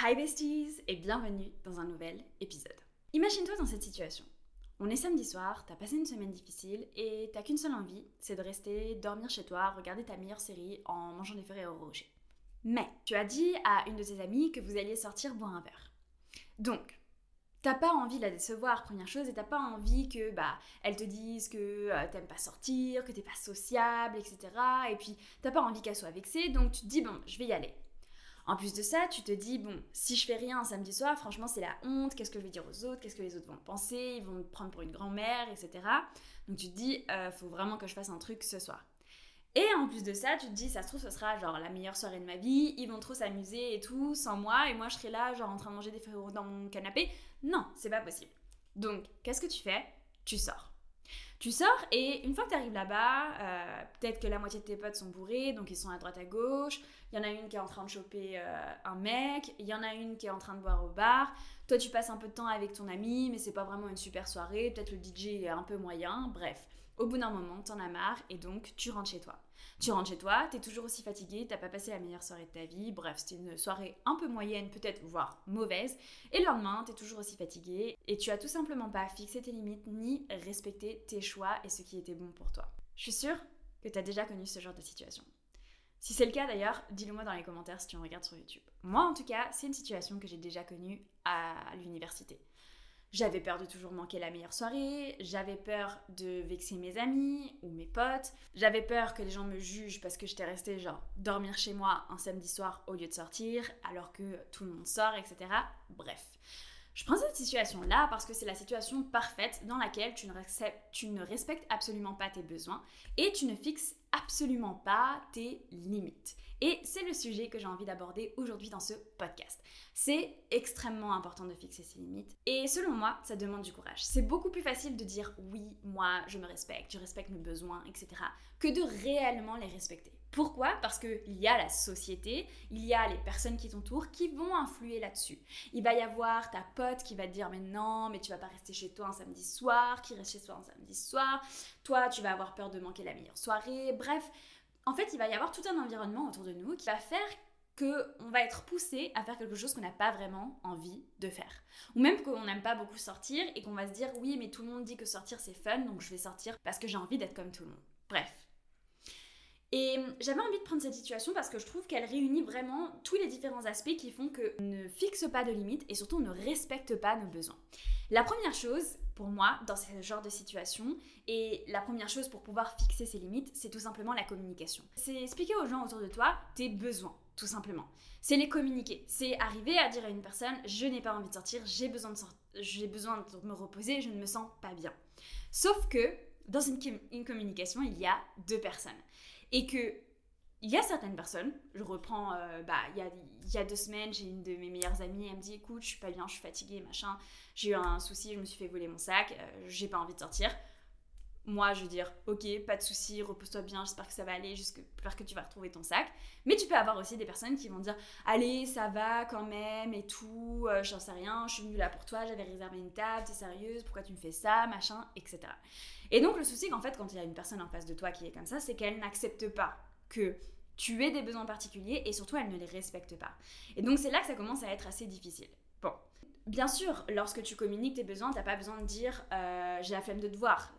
Hi besties et bienvenue dans un nouvel épisode. Imagine-toi dans cette situation. On est samedi soir, t'as passé une semaine difficile et t'as qu'une seule envie, c'est de rester dormir chez toi, regarder ta meilleure série en mangeant des feuilles au rocher. Mais tu as dit à une de tes amies que vous alliez sortir boire un verre. Donc, t'as pas envie de la décevoir, première chose, et t'as pas envie que bah elle te dise que euh, t'aimes pas sortir, que t'es pas sociable, etc. Et puis t'as pas envie qu'elle soit vexée, donc tu te dis bon, je vais y aller. En plus de ça, tu te dis, bon, si je fais rien un samedi soir, franchement, c'est la honte, qu'est-ce que je vais dire aux autres, qu'est-ce que les autres vont penser, ils vont me prendre pour une grand-mère, etc. Donc tu te dis, euh, faut vraiment que je fasse un truc ce soir. Et en plus de ça, tu te dis, ça se trouve, ce sera genre la meilleure soirée de ma vie, ils vont trop s'amuser et tout, sans moi, et moi je serai là, genre en train de manger des feuilles dans mon canapé. Non, c'est pas possible. Donc, qu'est-ce que tu fais? Tu sors. Tu sors et une fois que tu arrives là-bas, euh, peut-être que la moitié de tes potes sont bourrés, donc ils sont à droite à gauche. Il y en a une qui est en train de choper euh, un mec, il y en a une qui est en train de boire au bar. Toi, tu passes un peu de temps avec ton ami, mais c'est pas vraiment une super soirée. Peut-être le DJ est un peu moyen. Bref, au bout d'un moment, t'en as marre et donc tu rentres chez toi. Tu rentres chez toi, t'es toujours aussi fatigué, t'as pas passé la meilleure soirée de ta vie, bref, c'était une soirée un peu moyenne, peut-être voire mauvaise, et le lendemain, t'es toujours aussi fatigué, et tu as tout simplement pas fixé tes limites ni respecté tes choix et ce qui était bon pour toi. Je suis sûre que t'as déjà connu ce genre de situation. Si c'est le cas d'ailleurs, dis-le moi dans les commentaires si tu me regardes sur YouTube. Moi en tout cas, c'est une situation que j'ai déjà connue à l'université. J'avais peur de toujours manquer la meilleure soirée, j'avais peur de vexer mes amis ou mes potes, j'avais peur que les gens me jugent parce que j'étais restée genre dormir chez moi un samedi soir au lieu de sortir alors que tout le monde sort, etc. Bref. Je prends cette situation-là parce que c'est la situation parfaite dans laquelle tu ne, tu ne respectes absolument pas tes besoins et tu ne fixes absolument pas tes limites. Et c'est le sujet que j'ai envie d'aborder aujourd'hui dans ce podcast. C'est extrêmement important de fixer ses limites. Et selon moi, ça demande du courage. C'est beaucoup plus facile de dire oui, moi, je me respecte, je respecte mes besoins, etc., que de réellement les respecter. Pourquoi? Parce qu'il y a la société, il y a les personnes qui t'entourent qui vont influer là-dessus. Il va y avoir ta pote qui va te dire mais non, mais tu vas pas rester chez toi un samedi soir, qui reste chez toi un samedi soir. Toi, tu vas avoir peur de manquer la meilleure soirée. Bref, en fait, il va y avoir tout un environnement autour de nous qui va faire qu'on va être poussé à faire quelque chose qu'on n'a pas vraiment envie de faire. Ou même qu'on n'aime pas beaucoup sortir et qu'on va se dire oui mais tout le monde dit que sortir c'est fun donc je vais sortir parce que j'ai envie d'être comme tout le monde. Bref. Et j'avais envie de prendre cette situation parce que je trouve qu'elle réunit vraiment tous les différents aspects qui font qu'on ne fixe pas de limites et surtout on ne respecte pas nos besoins. La première chose, pour moi, dans ce genre de situation, et la première chose pour pouvoir fixer ses limites, c'est tout simplement la communication. C'est expliquer aux gens autour de toi tes besoins, tout simplement. C'est les communiquer. C'est arriver à dire à une personne, je n'ai pas envie de sortir, j'ai besoin de, j'ai besoin de me reposer, je ne me sens pas bien. Sauf que, dans une communication, il y a deux personnes. Et que il y a certaines personnes, je reprends, euh, bah, il y, a, y a deux semaines, j'ai une de mes meilleures amies, elle me dit écoute, je suis pas bien, je suis fatiguée, machin, j'ai eu un souci, je me suis fait voler mon sac, euh, j'ai pas envie de sortir. Moi, je veux dire, ok, pas de souci, repose-toi bien, j'espère que ça va aller, j'espère que tu vas retrouver ton sac. Mais tu peux avoir aussi des personnes qui vont dire, allez, ça va quand même et tout, euh, j'en sais rien, je suis venue là pour toi, j'avais réservé une table, t'es sérieuse, pourquoi tu me fais ça, machin, etc. Et donc, le souci, qu'en fait, quand il y a une personne en face de toi qui est comme ça, c'est qu'elle n'accepte pas que tu aies des besoins particuliers et surtout elle ne les respecte pas. Et donc c'est là que ça commence à être assez difficile. Bien sûr, lorsque tu communiques tes besoins, t'as pas besoin de dire euh, j'ai la flemme de te voir.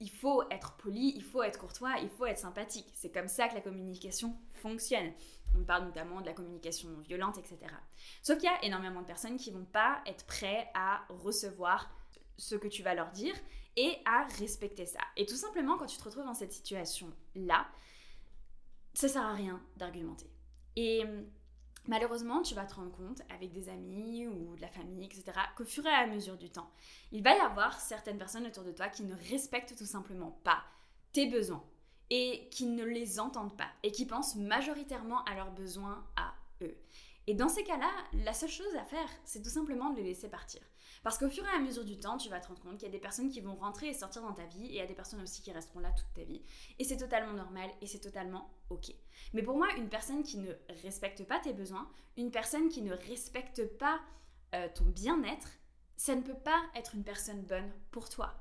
Il faut être poli, il faut être courtois, il faut être sympathique. C'est comme ça que la communication fonctionne. On parle notamment de la communication violente, etc. Sauf qu'il y a énormément de personnes qui vont pas être prêts à recevoir ce que tu vas leur dire et à respecter ça. Et tout simplement, quand tu te retrouves dans cette situation-là, ça sert à rien d'argumenter. Malheureusement, tu vas te rendre compte avec des amis ou de la famille, etc., qu'au fur et à mesure du temps, il va y avoir certaines personnes autour de toi qui ne respectent tout simplement pas tes besoins et qui ne les entendent pas et qui pensent majoritairement à leurs besoins à eux. Et dans ces cas-là, la seule chose à faire, c'est tout simplement de les laisser partir. Parce qu'au fur et à mesure du temps, tu vas te rendre compte qu'il y a des personnes qui vont rentrer et sortir dans ta vie et il y a des personnes aussi qui resteront là toute ta vie. Et c'est totalement normal et c'est totalement ok. Mais pour moi, une personne qui ne respecte pas tes besoins, une personne qui ne respecte pas euh, ton bien-être, ça ne peut pas être une personne bonne pour toi.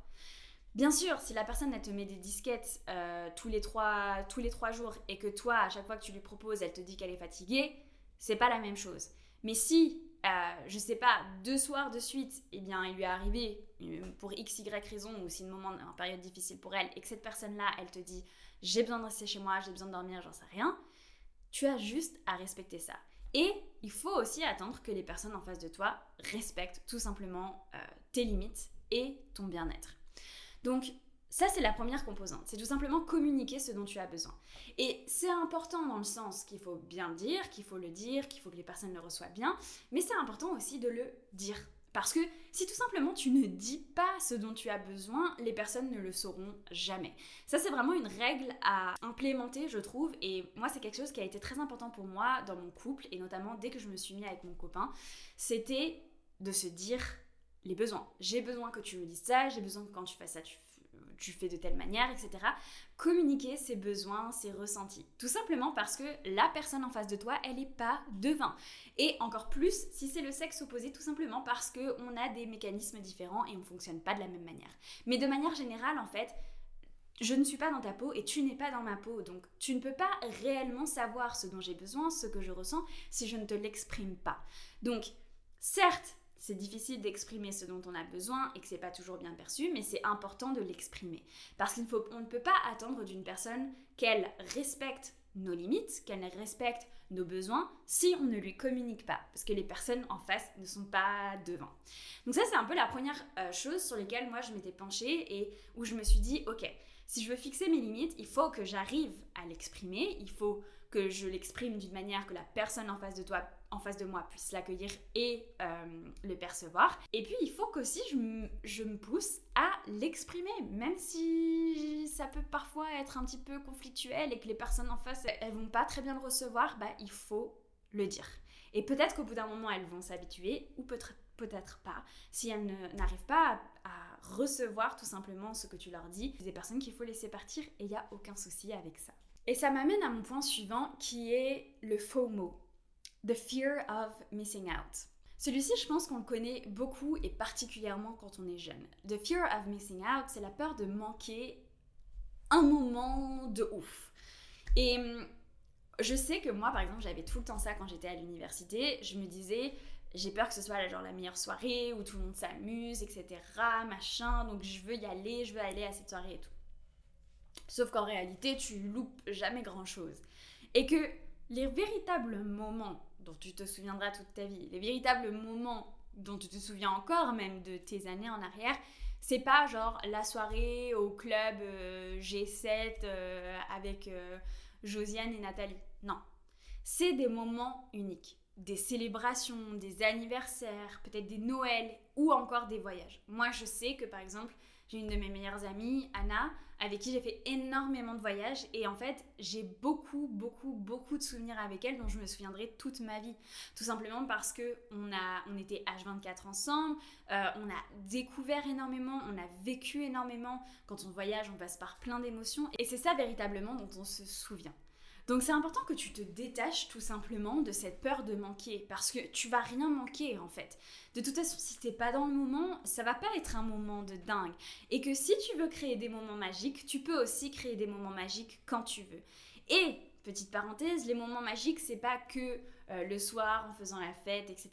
Bien sûr, si la personne elle te met des disquettes euh, tous, les trois, tous les trois jours et que toi, à chaque fois que tu lui proposes, elle te dit qu'elle est fatiguée, c'est pas la même chose. Mais si euh, je sais pas, deux soirs de suite, eh bien, il lui est arrivé euh, pour x, y raison, ou si une moment, une période difficile pour elle, et que cette personne-là, elle te dit j'ai besoin de rester chez moi, j'ai besoin de dormir, j'en sais rien, tu as juste à respecter ça. Et il faut aussi attendre que les personnes en face de toi respectent tout simplement euh, tes limites et ton bien-être. Donc, ça, c'est la première composante. C'est tout simplement communiquer ce dont tu as besoin. Et c'est important dans le sens qu'il faut bien le dire, qu'il faut le dire, qu'il faut que les personnes le reçoivent bien, mais c'est important aussi de le dire. Parce que si tout simplement tu ne dis pas ce dont tu as besoin, les personnes ne le sauront jamais. Ça, c'est vraiment une règle à implémenter, je trouve. Et moi, c'est quelque chose qui a été très important pour moi dans mon couple, et notamment dès que je me suis mis avec mon copain. C'était de se dire les besoins. J'ai besoin que tu me dises ça, j'ai besoin que quand tu fasses ça, tu tu fais de telle manière, etc. Communiquer ses besoins, ses ressentis. Tout simplement parce que la personne en face de toi, elle n'est pas devin. Et encore plus si c'est le sexe opposé, tout simplement parce qu'on a des mécanismes différents et on ne fonctionne pas de la même manière. Mais de manière générale, en fait, je ne suis pas dans ta peau et tu n'es pas dans ma peau. Donc tu ne peux pas réellement savoir ce dont j'ai besoin, ce que je ressens, si je ne te l'exprime pas. Donc, certes, c'est difficile d'exprimer ce dont on a besoin et que c'est pas toujours bien perçu, mais c'est important de l'exprimer. Parce qu'on ne peut pas attendre d'une personne qu'elle respecte nos limites, qu'elle respecte nos besoins si on ne lui communique pas. Parce que les personnes en face ne sont pas devant. Donc ça, c'est un peu la première euh, chose sur laquelle moi je m'étais penchée et où je me suis dit, ok, si je veux fixer mes limites, il faut que j'arrive à l'exprimer, il faut que je l'exprime d'une manière que la personne en face de toi en face de moi puisse l'accueillir et euh, le percevoir. Et puis il faut qu'aussi je, je me pousse à l'exprimer, même si ça peut parfois être un petit peu conflictuel et que les personnes en face elles vont pas très bien le recevoir, bah il faut le dire. Et peut-être qu'au bout d'un moment elles vont s'habituer ou peut-être peut-être pas, si elles n'arrivent pas à, à, recevoir tout simplement ce que tu leur dis. C'est des personnes qu'il faut laisser partir et il n'y a aucun souci avec ça. Et ça m'amène à mon point suivant qui est le faux mot. The Fear of Missing Out. Celui-ci, je pense qu'on le connaît beaucoup et particulièrement quand on est jeune. The Fear of Missing Out, c'est la peur de manquer un moment de ouf. Et hum, je sais que moi, par exemple, j'avais tout le temps ça quand j'étais à l'université. Je me disais, j'ai peur que ce soit genre la meilleure soirée où tout le monde s'amuse, etc. Machin, donc je veux y aller, je veux aller à cette soirée et tout. Sauf qu'en réalité, tu loupes jamais grand chose. Et que les véritables moments dont tu te souviendras toute ta vie, les véritables moments dont tu te souviens encore même de tes années en arrière, c'est pas genre la soirée au club euh, G7 euh, avec euh, Josiane et Nathalie. Non. C'est des moments uniques. Des célébrations, des anniversaires, peut-être des Noëls ou encore des voyages. Moi, je sais que par exemple, une de mes meilleures amies, Anna, avec qui j'ai fait énormément de voyages et en fait j'ai beaucoup beaucoup beaucoup de souvenirs avec elle dont je me souviendrai toute ma vie. Tout simplement parce que on a on était H24 ensemble euh, on a découvert énormément on a vécu énormément. Quand on voyage on passe par plein d'émotions et c'est ça véritablement dont on se souvient donc c'est important que tu te détaches tout simplement de cette peur de manquer parce que tu vas rien manquer en fait. De toute façon, si t'es pas dans le moment, ça va pas être un moment de dingue. Et que si tu veux créer des moments magiques, tu peux aussi créer des moments magiques quand tu veux. Et petite parenthèse, les moments magiques, c'est pas que euh, le soir en faisant la fête, etc.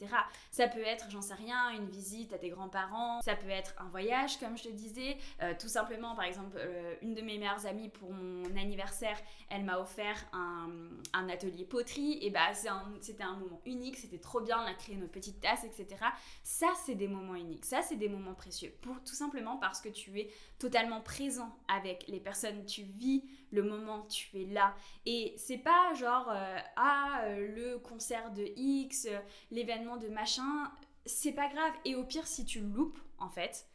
Ça peut être, j'en sais rien, une visite à tes grands-parents, ça peut être un voyage, comme je te disais, euh, tout simplement, par exemple, euh, une de mes meilleures amies pour mon anniversaire, elle m'a offert un, atelier poterie, et bah c'était un, moment unique, c'était trop bien, on a créé nos petites tasses, etc. Ça, c'est des moments uniques, ça, c'est des moments précieux, tout simplement parce que tu es totalement présent avec les personnes, tu vis le moment, tu es là, et c'est pas genre, ah, le concert de X, euh, l'événement de machin, c'est pas grave. Et au pire, si tu le loupes, en fait,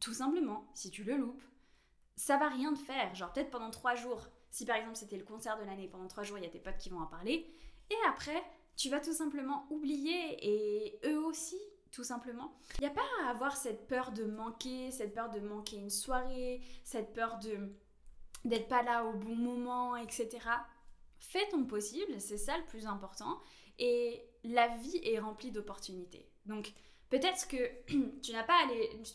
tout simplement, si tu le loupes, ça va rien te faire. Genre peut-être pendant trois jours, si par exemple c'était le concert de l'année, pendant trois jours, il y a tes potes qui vont en parler. Et après, tu vas tout simplement oublier et eux aussi, tout simplement. Il n'y a pas à avoir cette peur de manquer, cette peur de manquer une soirée, cette peur de d'être pas là au bon moment, etc. Fais ton possible, c'est ça le plus important. Et la vie est remplie d'opportunités. Donc peut-être que tu n'as pas,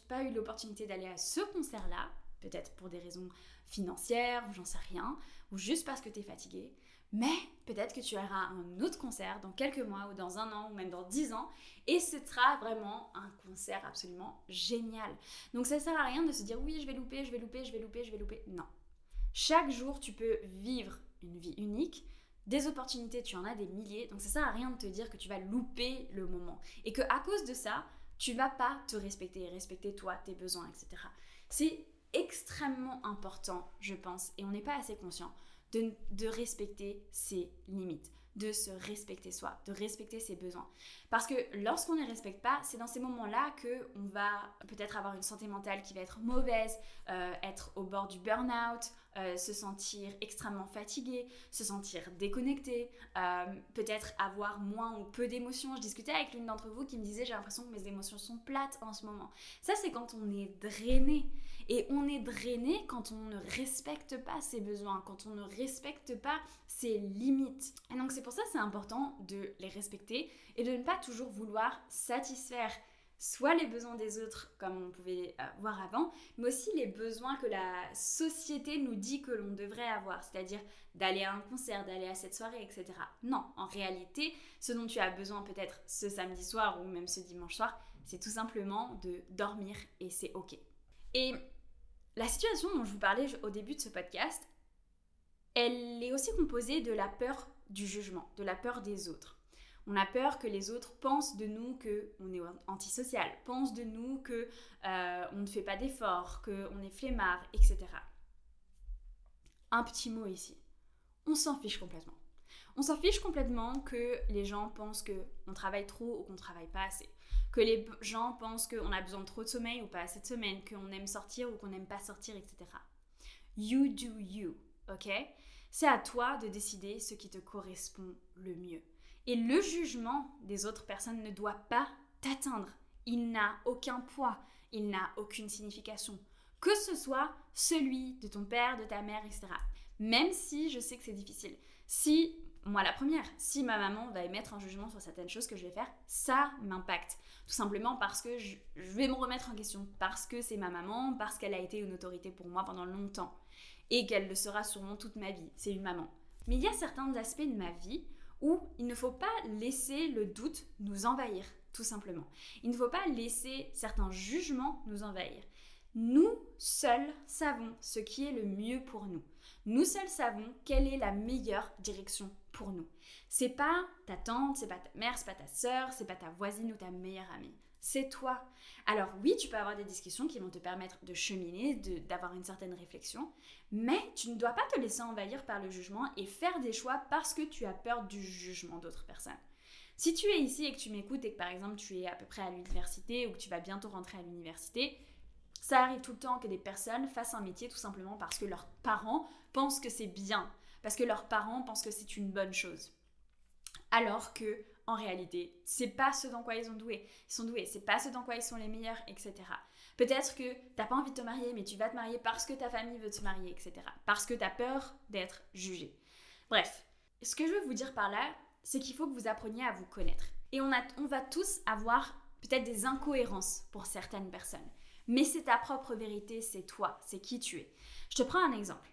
pas eu l'opportunité d'aller à ce concert-là, peut-être pour des raisons financières ou j'en sais rien, ou juste parce que tu es fatigué. Mais peut-être que tu auras un autre concert dans quelques mois ou dans un an ou même dans dix ans et ce sera vraiment un concert absolument génial. Donc ça sert à rien de se dire oui, je vais louper, je vais louper, je vais louper, je vais louper. Non. Chaque jour, tu peux vivre une vie unique. Des opportunités, tu en as des milliers. Donc ça sert à rien de te dire que tu vas louper le moment et que à cause de ça, tu vas pas te respecter, respecter toi, tes besoins, etc. C'est extrêmement important, je pense, et on n'est pas assez conscient de, respecter ses limites, de se respecter soi, de respecter ses besoins. Parce que lorsqu'on ne les respecte pas, c'est dans ces moments-là que on va peut-être avoir une santé mentale qui va être mauvaise, euh, être au bord du burn-out, euh, se sentir extrêmement fatigué, se sentir déconnecté, euh, peut-être avoir moins ou peu d'émotions. Je discutais avec l'une d'entre vous qui me disait j'ai l'impression que mes émotions sont plates en ce moment. Ça c'est quand on est drainé. Et on est drainé quand on ne respecte pas ses besoins, quand on ne respecte pas ses limites. Et donc c'est pour ça c'est important de les respecter et de ne pas toujours vouloir satisfaire soit les besoins des autres, comme on pouvait euh, voir avant, mais aussi les besoins que la société nous dit que l'on devrait avoir, c'est-à-dire d'aller à un concert, d'aller à cette soirée, etc. Non, en réalité, ce dont tu as besoin peut-être ce samedi soir ou même ce dimanche soir, c'est tout simplement de dormir et c'est ok. Et la situation dont je vous parlais au début de ce podcast, elle est aussi composée de la peur du jugement, de la peur des autres. On a peur que les autres pensent de nous que on est antisocial, pensent de nous que euh, on ne fait pas d'efforts, que on est flemmard, etc. Un petit mot ici. On s'en fiche complètement. On s'en fiche complètement que les gens pensent que on travaille trop ou qu'on travaille pas assez. Que les gens pensent qu'on a besoin de trop de sommeil ou pas assez de semaine, qu'on aime sortir ou qu'on n'aime pas sortir, etc. You do you, ok? C'est à toi de décider ce qui te correspond le mieux. Et le jugement des autres personnes ne doit pas t'atteindre. Il n'a aucun poids, il n'a aucune signification. Que ce soit celui de ton père, de ta mère, etc. Même si je sais que c'est difficile. Si, moi la première, si ma maman va émettre un jugement sur certaines choses que je vais faire, ça m'impacte. Tout simplement parce que je, vais me remettre en question, parce que c'est ma maman, parce qu'elle a été une autorité pour moi pendant longtemps et qu'elle le sera sûrement toute ma vie. C'est une maman. Mais il y a certains aspects de ma vie où il ne faut pas laisser le doute nous envahir, tout simplement. Il ne faut pas laisser certains jugements nous envahir. Nous seuls savons ce qui est le mieux pour nous. Nous seuls savons quelle est la meilleure direction pour nous. C'est pas ta tante, c'est pas ta mère, c'est pas ta sœur, c'est pas ta voisine ou ta meilleure amie c'est toi. Alors oui, tu peux avoir des discussions qui vont te permettre de cheminer, d'avoir une certaine réflexion, mais tu ne dois pas te laisser envahir par le jugement et faire des choix parce que tu as peur du jugement d'autres personnes. Si tu es ici et que tu m'écoutes et que par exemple tu es à peu près à l'université ou que tu vas bientôt rentrer à l'université, ça arrive tout le temps que des personnes fassent un métier tout simplement parce que leurs parents pensent que c'est bien, parce que leurs parents pensent que c'est une bonne chose. Alors que en réalité. C'est pas ce dans quoi ils sont doués. Ils sont doués, c'est pas ce dans quoi ils sont les meilleurs, etc. Peut-être que t'as pas envie de te marier, mais tu vas te marier parce que ta famille veut te marier, etc. Parce que tu as peur d'être jugé. Bref, ce que je veux vous dire par là, c'est qu'il faut que vous appreniez à vous connaître. Et on, a, on va tous avoir peut-être des incohérences pour certaines personnes. Mais c'est ta propre vérité, c'est toi, c'est qui tu es. Je te prends un exemple.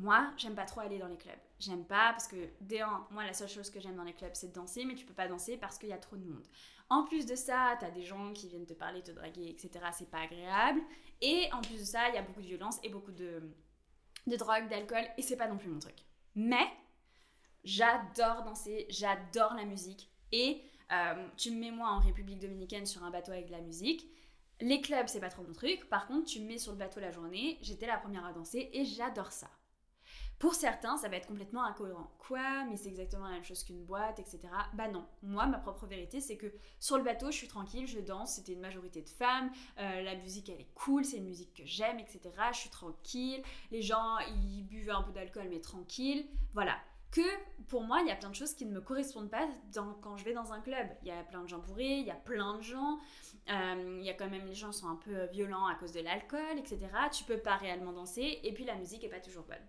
Moi, j'aime pas trop aller dans les clubs. J'aime pas parce que, dès moi, la seule chose que j'aime dans les clubs, c'est de danser, mais tu peux pas danser parce qu'il y a trop de monde. En plus de ça, t'as des gens qui viennent te parler, te draguer, etc. C'est pas agréable. Et en plus de ça, il y a beaucoup de violence et beaucoup de, de drogue, d'alcool, et c'est pas non plus mon truc. Mais, j'adore danser, j'adore la musique. Et euh, tu me mets moi en République Dominicaine sur un bateau avec de la musique. Les clubs, c'est pas trop mon truc. Par contre, tu me mets sur le bateau la journée, j'étais la première à danser et j'adore ça. Pour certains, ça va être complètement incohérent. Quoi? Mais c'est exactement la même chose qu'une boîte, etc. Bah non. Moi, ma propre vérité, c'est que sur le bateau, je suis tranquille, je danse, c'était une majorité de femmes, euh, la musique, elle est cool, c'est une musique que j'aime, etc. Je suis tranquille, les gens, ils buvent un peu d'alcool, mais tranquille. Voilà. Que pour moi, il y a plein de choses qui ne me correspondent pas quand je vais dans un club. Il y a plein de gens bourrés, il y a plein de gens. Euh, il y a quand même les gens sont un peu violents à cause de l'alcool, etc. Tu peux pas réellement danser et puis la musique est pas toujours bonne.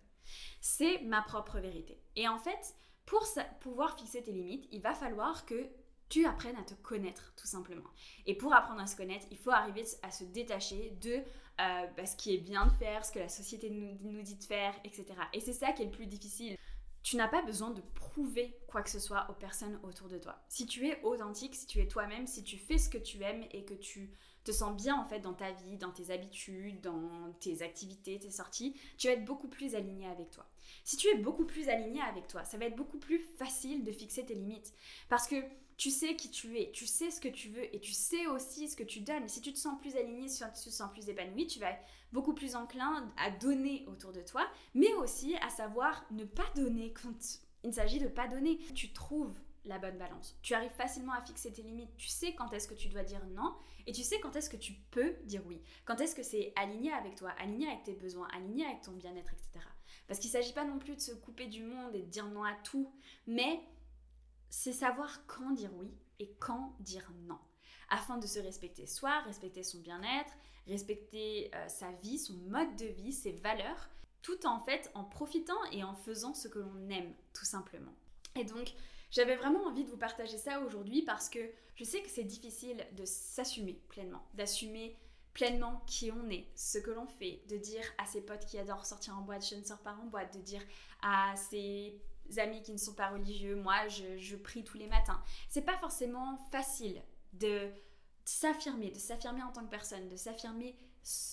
C'est ma propre vérité. Et en fait, pour pouvoir fixer tes limites, il va falloir que tu apprennes à te connaître tout simplement. Et pour apprendre à se connaître, il faut arriver à se détacher de euh, bah, ce qui est bien de faire, ce que la société nous, nous dit de faire, etc. Et c'est ça qui est le plus difficile. tu n'as pas besoin de prouver quoi que ce soit aux personnes autour de toi. Si tu es authentique, si tu es toi-même, si tu fais ce que tu aimes et que tu te sens bien en fait dans ta vie, dans tes habitudes, dans tes activités, tes sorties, tu vas être beaucoup plus aligné avec toi. Si tu es beaucoup plus aligné avec toi, ça va être beaucoup plus facile de fixer tes limites parce que tu sais qui tu es, tu sais ce que tu veux et tu sais aussi ce que tu donnes. Si tu te sens plus aligné, si tu te sens plus épanoui, tu vas être beaucoup plus enclin à donner autour de toi, mais aussi à savoir ne pas donner quand il s'agit de pas donner. Tu trouves la bonne balance. Tu arrives facilement à fixer tes limites. Tu sais quand est-ce que tu dois dire non et tu sais quand est-ce que tu peux dire oui. Quand est-ce que c'est aligné avec toi, aligné avec tes besoins, aligné avec ton bien-être, etc. Parce qu'il ne s'agit pas non plus de se couper du monde et de dire non à tout, mais c'est savoir quand dire oui et quand dire non. Afin de se respecter soi, respecter son bien-être, respecter euh, sa vie, son mode de vie, ses valeurs, tout en fait en profitant et en faisant ce que l'on aime, tout simplement. Et donc, j'avais vraiment envie de vous partager ça aujourd'hui parce que je sais que c'est difficile de s'assumer pleinement, d'assumer pleinement qui on est, ce que l'on fait, de dire à ses potes qui adorent sortir en boîte, je ne sors pas en boîte, de dire à ses amis qui ne sont pas religieux, moi je, je prie tous les matins. C'est pas forcément facile de s'affirmer, de s'affirmer en tant que personne, de s'affirmer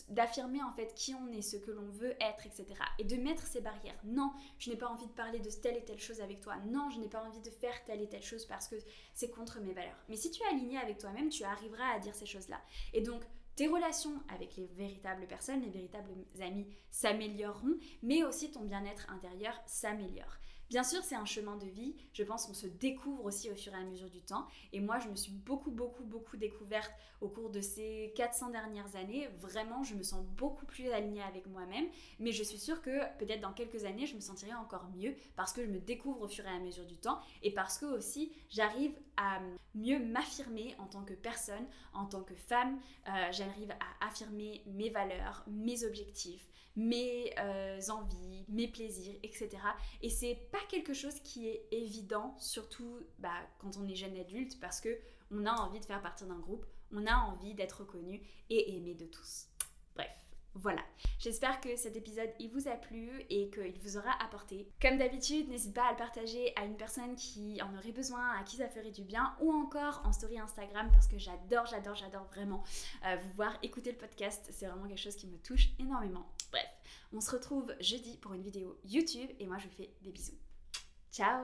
d'affirmer en fait qui on est, ce que l'on veut être, etc. Et de mettre ces barrières. Non, je n'ai pas envie de parler de telle et telle chose avec toi. Non, je n'ai pas envie de faire telle et telle chose parce que c'est contre mes valeurs. Mais si tu es aligné avec toi-même, tu arriveras à dire ces choses-là. Et donc, tes relations avec les véritables personnes, les véritables amis s'amélioreront, mais aussi ton bien-être intérieur s'améliore. Bien sûr, c'est un chemin de vie. Je pense qu'on se découvre aussi au fur et à mesure du temps. Et moi, je me suis beaucoup, beaucoup, beaucoup découverte au cours de ces 400 dernières années. Vraiment, je me sens beaucoup plus alignée avec moi-même. Mais je suis sûre que peut-être dans quelques années, je me sentirai encore mieux parce que je me découvre au fur et à mesure du temps. Et parce que aussi, j'arrive à mieux m'affirmer en tant que personne, en tant que femme. Euh, j'arrive à affirmer mes valeurs, mes objectifs mes euh, envies, mes plaisirs, etc. Et c'est pas quelque chose qui est évident, surtout bah, quand on est jeune adulte, parce que on a envie de faire partie d'un groupe, on a envie d'être reconnu et aimé de tous. Bref. Voilà, j'espère que cet épisode il vous a plu et qu'il vous aura apporté. Comme d'habitude, n'hésite pas à le partager à une personne qui en aurait besoin, à qui ça ferait du bien, ou encore en story Instagram parce que j'adore, j'adore, j'adore vraiment euh, vous voir écouter le podcast. C'est vraiment quelque chose qui me touche énormément. On se retrouve jeudi pour une vidéo YouTube et moi je vous fais des bisous. Ciao